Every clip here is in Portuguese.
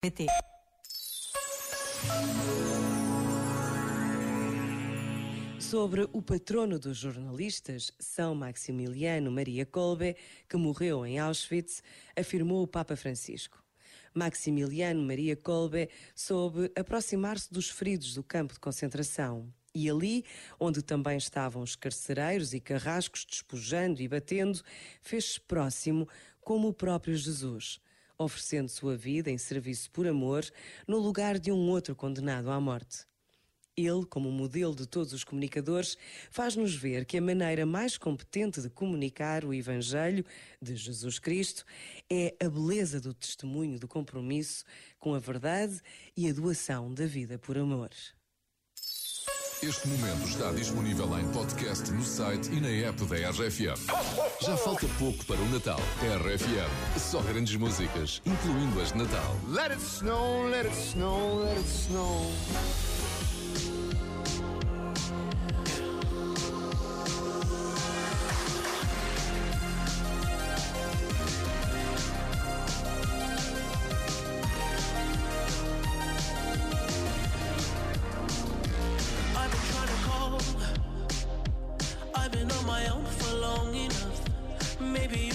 PT. Sobre o patrono dos jornalistas, São Maximiliano Maria Kolbe, que morreu em Auschwitz, afirmou o Papa Francisco. Maximiliano Maria Kolbe soube aproximar-se dos feridos do campo de concentração. E ali, onde também estavam os carcereiros e carrascos despojando e batendo, fez-se próximo como o próprio Jesus oferecendo sua vida em serviço por amor no lugar de um outro condenado à morte. Ele, como modelo de todos os comunicadores, faz-nos ver que a maneira mais competente de comunicar o Evangelho de Jesus Cristo é a beleza do testemunho do compromisso com a verdade e a doação da vida por amor. Este momento está disponível em podcast no site e na app da RFM. Já falta pouco para o Natal. RFM, só grandes músicas, incluindo as de Natal. Let it snow, let it snow, let it snow.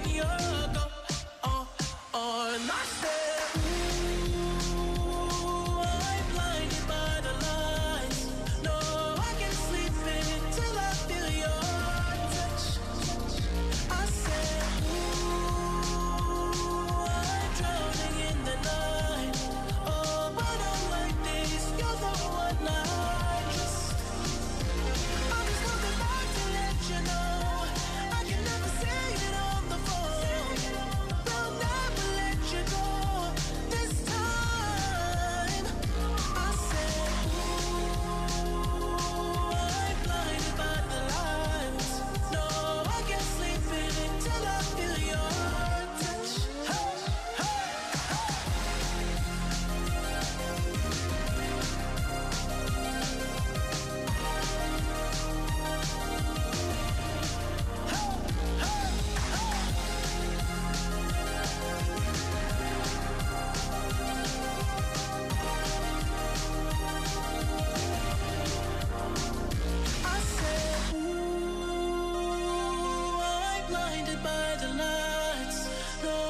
money, oh.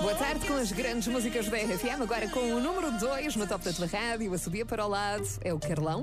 Boa tarde com as grandes músicas da RFM, agora com o número 2 no top da rádio, a subir para o lado é o Carlão.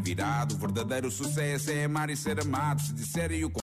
virado. O verdadeiro sucesso é amar e ser amado. Se disserem o